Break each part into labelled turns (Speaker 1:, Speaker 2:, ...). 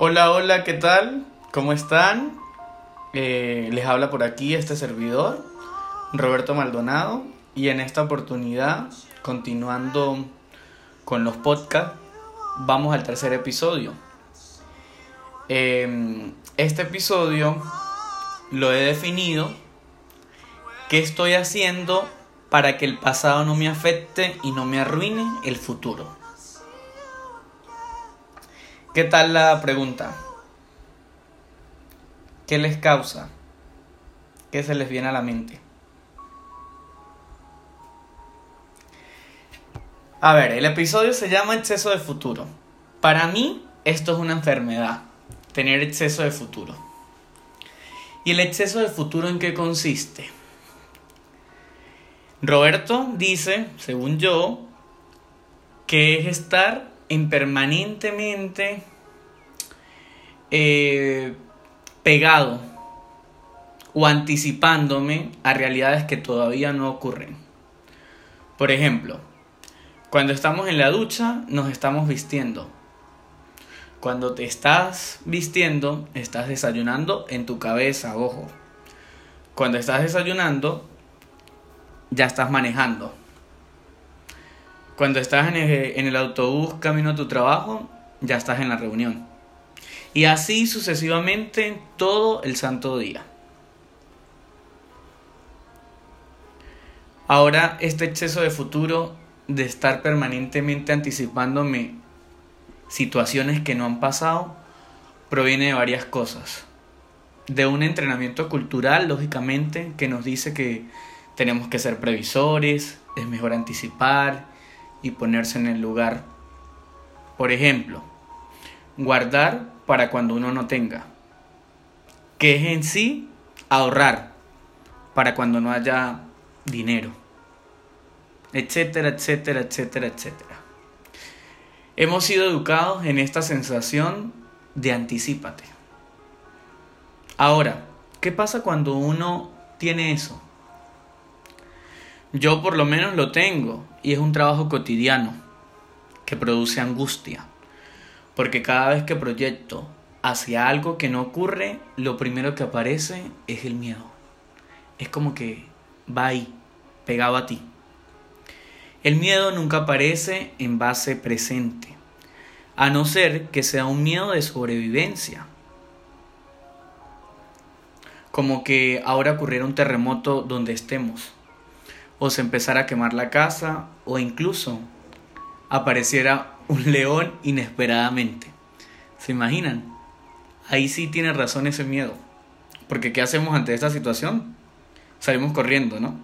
Speaker 1: Hola, hola, ¿qué tal? ¿Cómo están? Eh, les habla por aquí este servidor, Roberto Maldonado, y en esta oportunidad, continuando con los podcasts, vamos al tercer episodio. Em, este episodio lo he definido, ¿qué estoy haciendo para que el pasado no me afecte y no me arruine el futuro? ¿Qué tal la pregunta? ¿Qué les causa? ¿Qué se les viene a la mente? A ver, el episodio se llama exceso de futuro. Para mí, esto es una enfermedad, tener exceso de futuro. ¿Y el exceso de futuro en qué consiste? Roberto dice, según yo, que es estar en permanentemente eh, pegado o anticipándome a realidades que todavía no ocurren. Por ejemplo, cuando estamos en la ducha nos estamos vistiendo. Cuando te estás vistiendo, estás desayunando en tu cabeza, ojo. Cuando estás desayunando, ya estás manejando. Cuando estás en el, autobús camino a tu trabajo, ya estás en la reunión. Y así sucesivamente todo el santo día. Ahora este exceso de futuro de estar permanentemente anticipándome situaciones que no han pasado proviene de varias cosas. De un entrenamiento cultural, lógicamente, que nos dice que tenemos que ser previsores, es mejor anticipar, y ponerse en el lugar. Por ejemplo, guardar para cuando uno no tenga. Que es en sí ahorrar para cuando no haya dinero. Etcétera, etcétera, etcétera, etcétera. Hemos sido educados en esta sensación de anticipate. Ahora, ¿qué pasa cuando uno tiene eso? Yo por lo menos lo tengo y es un trabajo cotidiano que produce angustia. Porque cada vez que proyecto hacia algo que no ocurre, lo primero que aparece es el miedo. Es como que va ahí, pegado a ti. El miedo nunca aparece en base presente, a no ser que sea un miedo de sobrevivencia. Como que ahora ocurriera un terremoto donde estemos o se empezara a quemar la casa o incluso apareciera un león inesperadamente. ¿Se imaginan? Ahí sí tiene razón ese miedo. Porque ¿qué hacemos ante esta situación? Salimos corriendo, ¿no?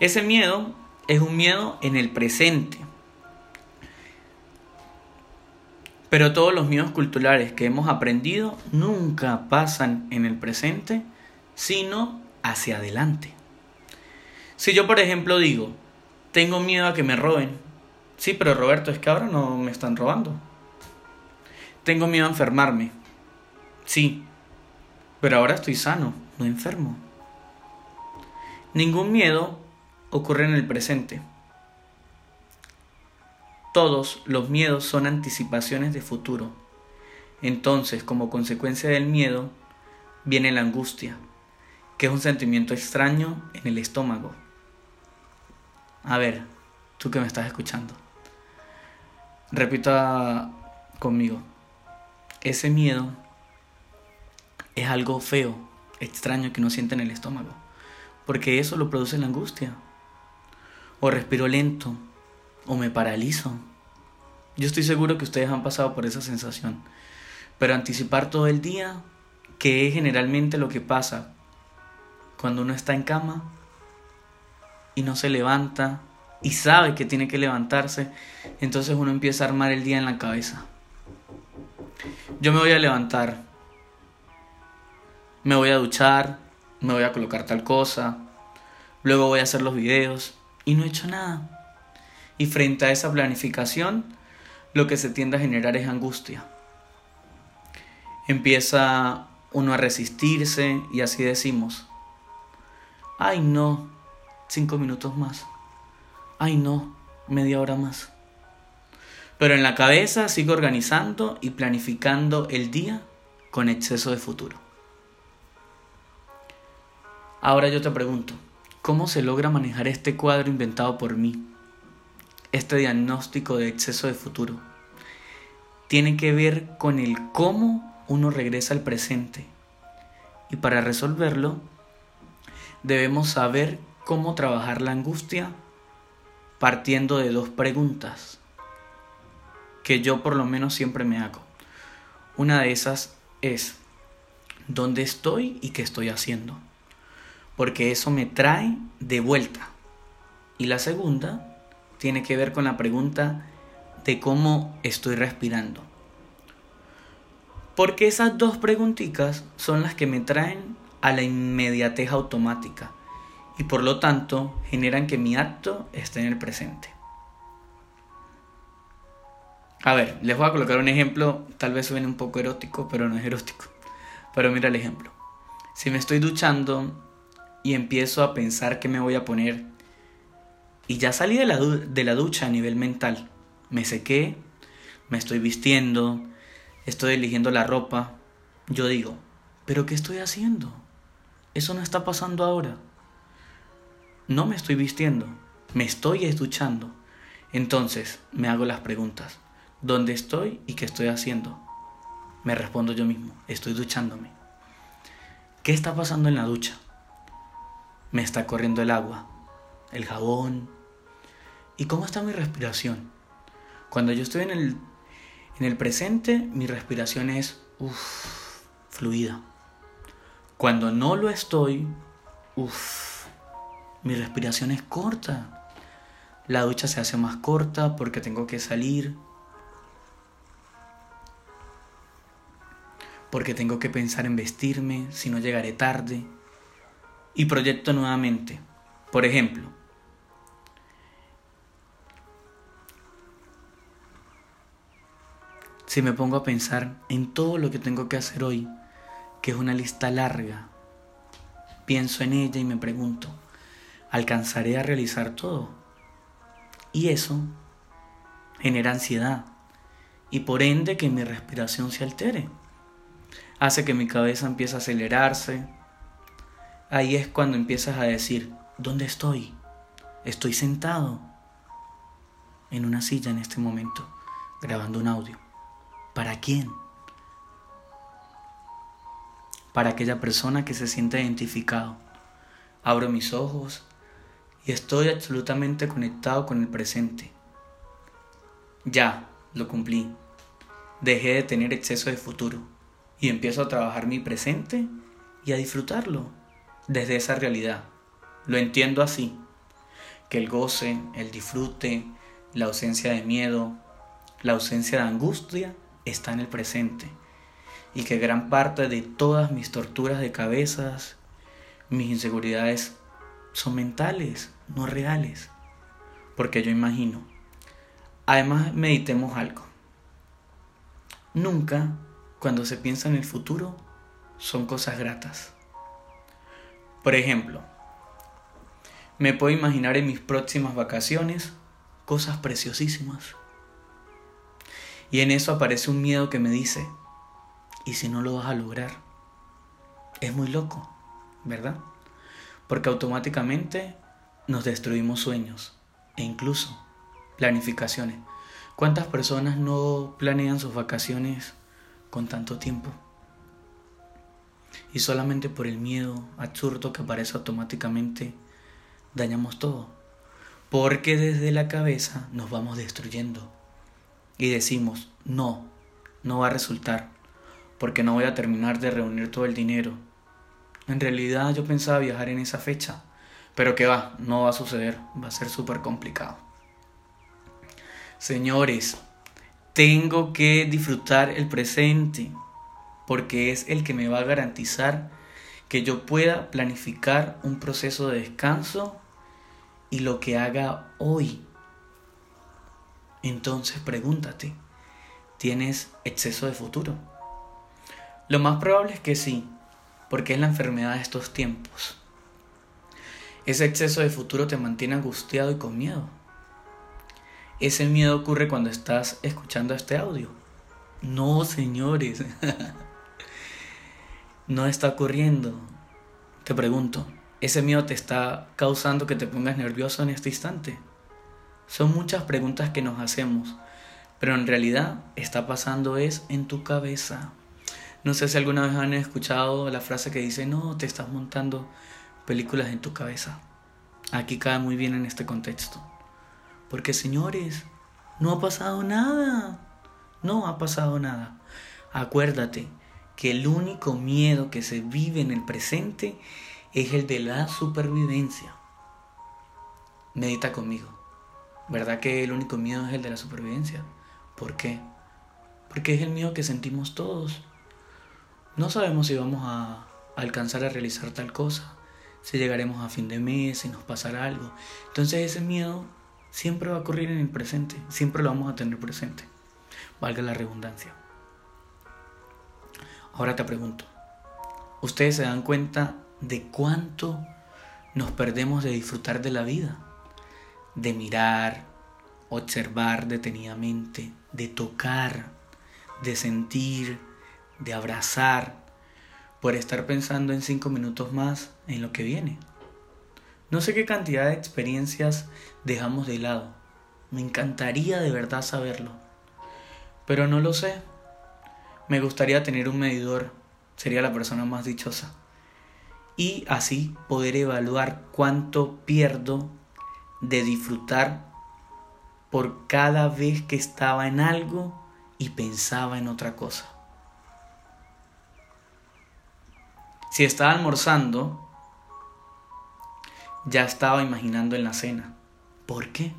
Speaker 1: Ese miedo es un miedo en el presente. Pero todos los miedos culturales que hemos aprendido nunca pasan en el presente, sino hacia adelante. Si yo, por ejemplo, digo, tengo miedo a que me roben. Sí, pero Roberto, es que ahora no me están robando. Tengo miedo a enfermarme. Sí, pero ahora estoy sano, no enfermo. Ningún miedo ocurre en el presente. Todos los miedos son anticipaciones de futuro. Entonces, como consecuencia del miedo, viene la angustia, que es un sentimiento extraño en el estómago. A ver, tú que me estás escuchando. Repita conmigo. Ese miedo es algo feo, extraño que uno siente en el estómago. Porque eso lo produce la angustia. O respiro lento. O me paralizo. Yo estoy seguro que ustedes han pasado por esa sensación. Pero anticipar todo el día, que es generalmente lo que pasa cuando uno está en cama, y no se levanta y sabe que tiene que levantarse, entonces uno empieza a armar el día en la cabeza. Yo me voy a levantar, me voy a duchar, me voy a colocar tal cosa, luego voy a hacer los videos y no he hecho nada. Y frente a esa planificación, lo que se tiende a generar es angustia. Empieza uno a resistirse y así decimos, ay no, cinco minutos más. Ay no, media hora más. Pero en la cabeza sigo organizando y planificando el día con exceso de futuro. Ahora yo te pregunto, ¿cómo se logra manejar este cuadro inventado por mí? Este diagnóstico de exceso de futuro. Tiene que ver con el cómo uno regresa al presente. Y para resolverlo, debemos saber cómo trabajar la angustia partiendo de dos preguntas que yo por lo menos siempre me hago. Una de esas es, ¿dónde estoy y qué estoy haciendo? Porque eso me trae de vuelta. Y la segunda tiene que ver con la pregunta de cómo estoy respirando. Porque esas dos preguntitas son las que me traen a la inmediatez automática y por lo tanto generan que mi acto esté en el presente. A ver, les voy a colocar un ejemplo, tal vez suene un poco erótico, pero no es erótico. Pero mira el ejemplo. Si me estoy duchando y empiezo a pensar qué me voy a poner, y ya salí de la, de la ducha a nivel mental, me sequé, me estoy vistiendo, estoy eligiendo la ropa, yo digo, ¿pero qué estoy haciendo? Eso no está pasando ahora. No me estoy vistiendo, me estoy duchando. Entonces me hago las preguntas dónde estoy y qué estoy haciendo. Me respondo yo mismo, estoy duchándome. ¿Qué está pasando en la ducha? Me está corriendo el agua, el jabón. ¿Y cómo está mi respiración? Cuando yo estoy en el, en el presente, mi respiración es fluida. Cuando no lo estoy, uff, mi respiración es corta. La ducha se hace más corta porque tengo que salir, porque tengo que pensar en vestirme, si no llegaré tarde. Y proyecto nuevamente. Por ejemplo, si me pongo a pensar en todo lo que tengo que hacer hoy, que es una lista larga, pienso en ella y me pregunto, ¿alcanzaré a realizar todo? Y eso genera ansiedad y por ende que mi respiración se altere hace que mi cabeza empiece a acelerarse. Ahí es cuando empiezas a decir, ¿dónde estoy? Estoy sentado en una silla en este momento, grabando un audio. ¿Para quién? Para aquella persona que se siente identificado. Abro mis ojos y estoy absolutamente conectado con el presente. Ya, lo cumplí. Dejé de tener exceso de futuro y empiezo a trabajar mi presente y a disfrutarlo desde esa realidad. Lo entiendo así, que el goce, el disfrute, la ausencia de miedo, la ausencia de angustia está en el presente y que gran parte de todas mis torturas de cabezas, mis inseguridades son mentales, no reales, porque yo imagino. Además, meditemos algo. Nunca cuando se piensa en el futuro, son cosas gratas. Por ejemplo, me puedo imaginar en mis próximas vacaciones cosas preciosísimas. Y en eso aparece un miedo que me dice, ¿y si no lo vas a lograr? Es muy loco, ¿verdad? Porque automáticamente nos destruimos sueños e incluso planificaciones. ¿Cuántas personas no planean sus vacaciones con tanto tiempo. Y solamente por el miedo absurdo que aparece automáticamente, dañamos todo. Porque desde la cabeza nos vamos destruyendo. Y decimos, no, no va a resultar, porque no voy a terminar de reunir todo el dinero. En realidad yo pensaba viajar en esa fecha, pero que va, no va a suceder, va a ser súper complicado. Señores, tengo que disfrutar el presente porque es el que me va a garantizar que yo pueda planificar un proceso de descanso y lo que haga hoy. Entonces pregúntate, ¿tienes exceso de futuro? Lo más probable es que sí, porque es la enfermedad de estos tiempos. Ese exceso de futuro te mantiene angustiado y con miedo. ese miedo ocurre cuando estás escuchando este audio. No, señores. no está ocurriendo. Te pregunto, ¿ese miedo te está causando que te pongas nervioso en este instante? Son muchas preguntas que nos hacemos, pero en realidad está pasando es en tu cabeza. No sé si alguna vez han escuchado la frase que dice, no, te estás montando películas en tu cabeza. Aquí cae muy bien en este contexto. Porque señores, no ha pasado nada. No ha pasado nada. Acuérdate que el único miedo que se vive en el presente es el de la supervivencia. Medita conmigo. ¿Verdad que el único miedo es el de la supervivencia? ¿Por qué? Porque es el miedo que sentimos todos. No sabemos si vamos a alcanzar a realizar tal cosa, si llegaremos a fin de mes, si nos pasará algo. Entonces ese miedo siempre va a ocurrir en el presente, siempre lo vamos a tener presente, valga la redundancia. Ahora te pregunto, ¿ustedes se dan cuenta de cuánto nos perdemos de disfrutar de la vida? De mirar, observar detenidamente, de tocar, de sentir, de abrazar, por estar pensando en cinco minutos más en lo que viene. No sé qué cantidad de experiencias dejamos de lado. Me encantaría de verdad saberlo. Pero no lo sé. Me gustaría tener un medidor. Sería la persona más dichosa. Y así poder evaluar cuánto pierdo de disfrutar por cada vez que estaba en algo y pensaba en otra cosa. Si estaba almorzando, ya estaba imaginando en la cena. ¿Por qué?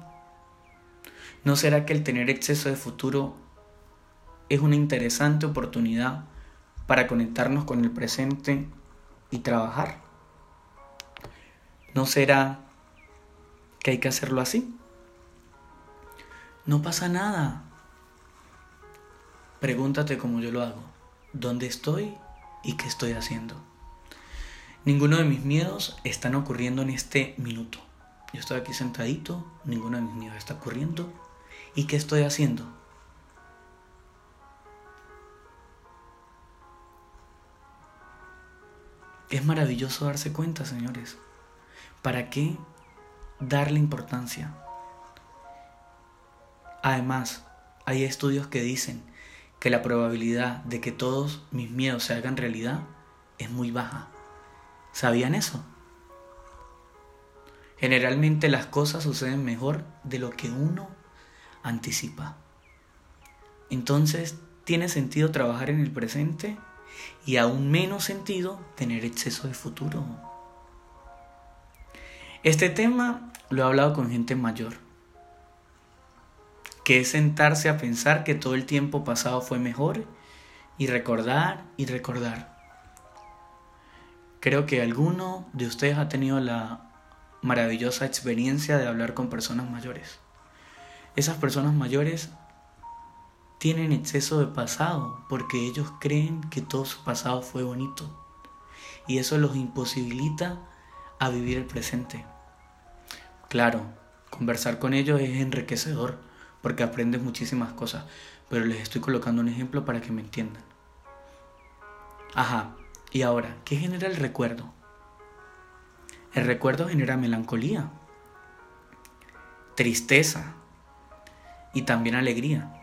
Speaker 1: ¿No será que el tener exceso de futuro es una interesante oportunidad para conectarnos con el presente y trabajar? ¿No será que hay que hacerlo así? No pasa nada. Pregúntate como yo lo hago. ¿Dónde estoy y qué estoy haciendo? Ninguno de mis miedos están ocurriendo en este minuto. Yo estoy aquí sentadito, ninguno de mis miedos está ocurriendo. ¿Y qué estoy haciendo? Es maravilloso darse cuenta, señores. ¿Para qué darle importancia? Además, hay estudios que dicen que la probabilidad de que todos mis miedos se hagan realidad es muy baja. ¿Sabían eso? Generalmente las cosas suceden mejor de lo que uno anticipa. Entonces, tiene sentido trabajar en el presente y aún menos sentido tener exceso de futuro. Este tema lo he hablado con gente mayor, que es sentarse a pensar que todo el tiempo pasado fue mejor y recordar y recordar. Creo que alguno de ustedes ha tenido la maravillosa experiencia de hablar con personas mayores. Esas personas mayores tienen exceso de pasado porque ellos creen que todo su pasado fue bonito y eso los imposibilita a vivir el presente. Claro, conversar con ellos es enriquecedor porque aprendes muchísimas cosas, pero les estoy colocando un ejemplo para que me entiendan. Ajá, y ahora, ¿qué genera el recuerdo? El recuerdo genera melancolía, tristeza y también alegría.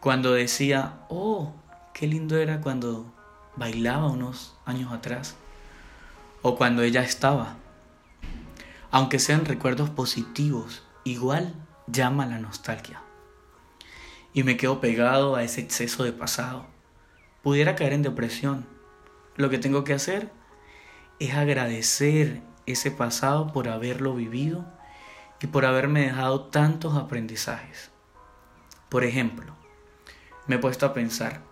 Speaker 1: Cuando decía, oh, qué lindo era cuando bailaba unos años atrás, o cuando ella estaba. Aunque sean recuerdos positivos, igual llama la nostalgia. Y me quedo pegado a ese exceso de pasado. Pudiera caer en depresión lo que tengo que hacer es agradecer ese pasado por haberlo vivido y por haberme dejado tantos aprendizajes. Por ejemplo, me he puesto a pensar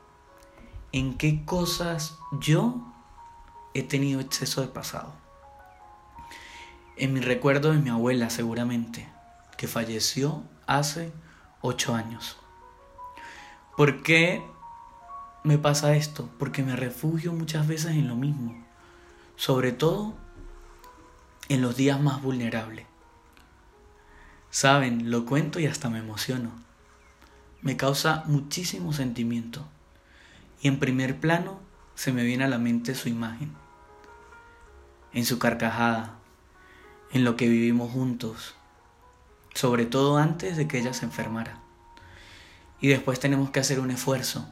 Speaker 1: en qué cosas yo he tenido exceso de pasado. En mi recuerdo de mi abuela seguramente, que falleció hace ocho años. ¿Por qué me pasa esto? Porque me refugio muchas veces en lo mismo, sobre todo en los días más vulnerables. Saben, lo cuento y hasta me emociono. Me causa muchísimo sentimiento. Y en primer plano se me viene a la mente su imagen. En su carcajada, en lo que vivimos juntos, sobre todo antes de que ella se enfermara. Y después tenemos que hacer un esfuerzo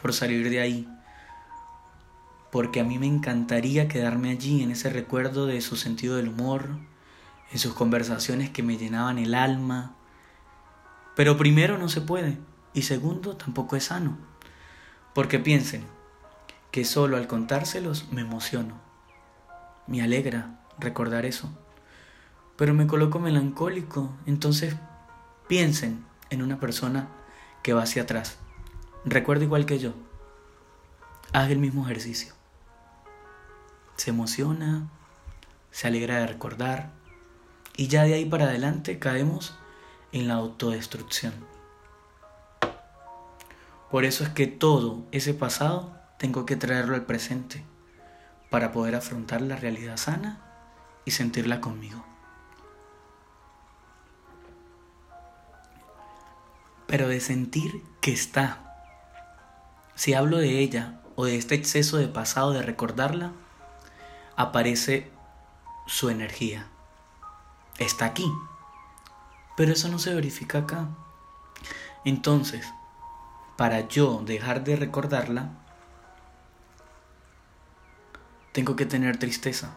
Speaker 1: por salir de ahí, porque a mí me encantaría quedarme allí en ese recuerdo de su sentido del humor, en sus conversaciones que me llenaban el alma. Pero primero no se puede y segundo tampoco es sano. Porque piensen que solo al contárselos me emociono. Me alegra recordar eso. Pero me coloco melancólico. Entonces piensen en una persona que va hacia atrás. Recuerda igual que yo. Haz el mismo ejercicio. Se emociona, se alegra de recordar, y ya de ahí para adelante caemos en la autodestrucción. Por eso es que todo ese pasado tengo que traerlo al presente para poder afrontar la realidad sana y sentirla conmigo. Pero de sentir que está. Si hablo de ella o de este exceso de pasado de recordarla, aparece su energía está aquí. Pero eso no se verifica acá. Entonces, para yo dejar de recordarla, tengo que tener tristeza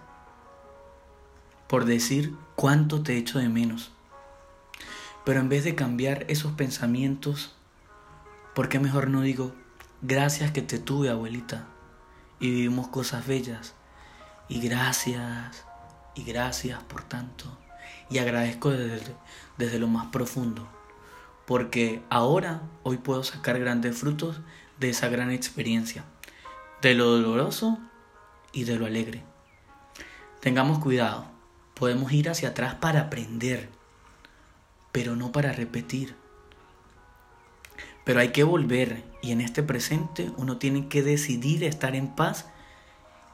Speaker 1: por decir cuánto te echo de menos. Pero en vez de cambiar esos pensamientos, ¿por qué mejor no digo, gracias que te tuve, abuelita, y vivimos cosas bellas, y gracias, y gracias por tanto? y agradezco desde, desde lo más profundo, porque ahora, hoy puedo sacar grandes frutos de esa gran experiencia, de lo doloroso y de lo alegre. Tengamos cuidado, podemos ir hacia atrás para aprender, pero no para repetir. Pero hay que volver y en este presente uno tiene que decidir estar en paz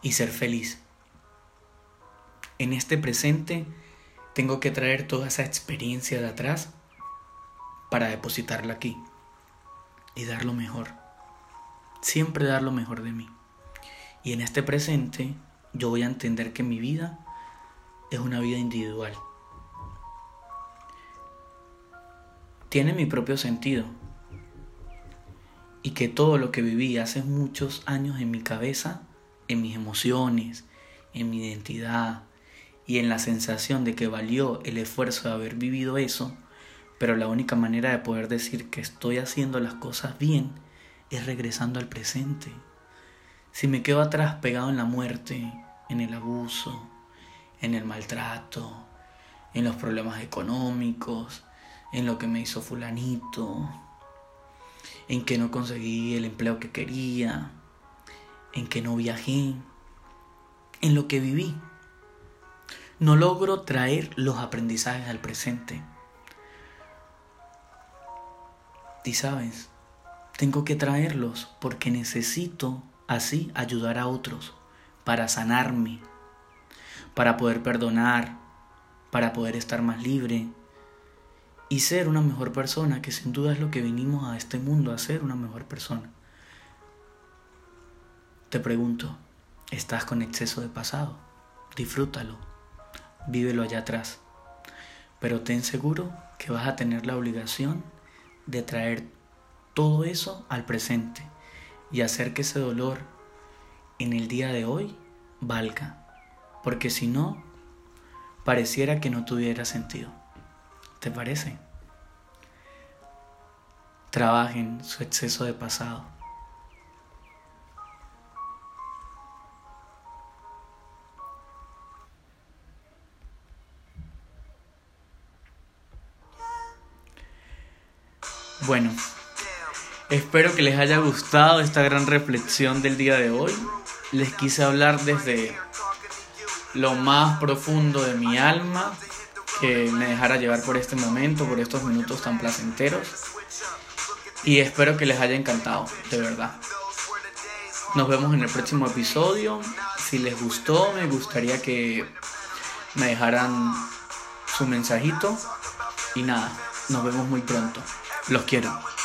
Speaker 1: y ser feliz. En este presente tengo que traer toda esa experiencia de atrás para depositarla aquí y dar lo mejor. Siempre dar lo mejor de mí. Y en este presente yo voy a entender que mi vida es una vida individual. Tiene mi propio sentido. Y que todo lo que viví hace muchos años en mi cabeza, en mis emociones, en mi identidad, y en la sensación de que valió el esfuerzo de haber vivido eso, pero la única manera de poder decir que estoy haciendo las cosas bien es regresando al presente. Si me quedo atrás pegado en la muerte, en el abuso, en el maltrato, en los problemas económicos, en lo que me hizo fulanito, en que no conseguí el empleo que quería, en que no viajé, en lo que viví no logro traer los aprendizajes al presente. Y sabes, tengo que traerlos porque necesito así ayudar a otros para sanarme, para poder perdonar, para poder estar más libre y ser una mejor persona, que sin duda es lo que vinimos a este mundo a ser una mejor persona. Te pregunto, ¿estás con exceso de pasado? Disfrútalo vívelo allá atrás. Pero ten seguro que vas a tener la obligación de traer todo eso al presente y hacer que ese dolor en el día de hoy valga. Porque si no, pareciera que no tuviera sentido. ¿Te parece? Trabajen su exceso de pasado Bueno, espero que les haya gustado esta gran reflexión del día de hoy. Les quise hablar desde lo más profundo de mi alma, que me dejara llevar por este momento, por estos minutos tan placenteros. Y espero que les haya encantado, de verdad. Nos vemos en el próximo episodio. Si les gustó, me gustaría que me dejaran su mensajito Y nada, nos vemos muy pronto. Los quiero.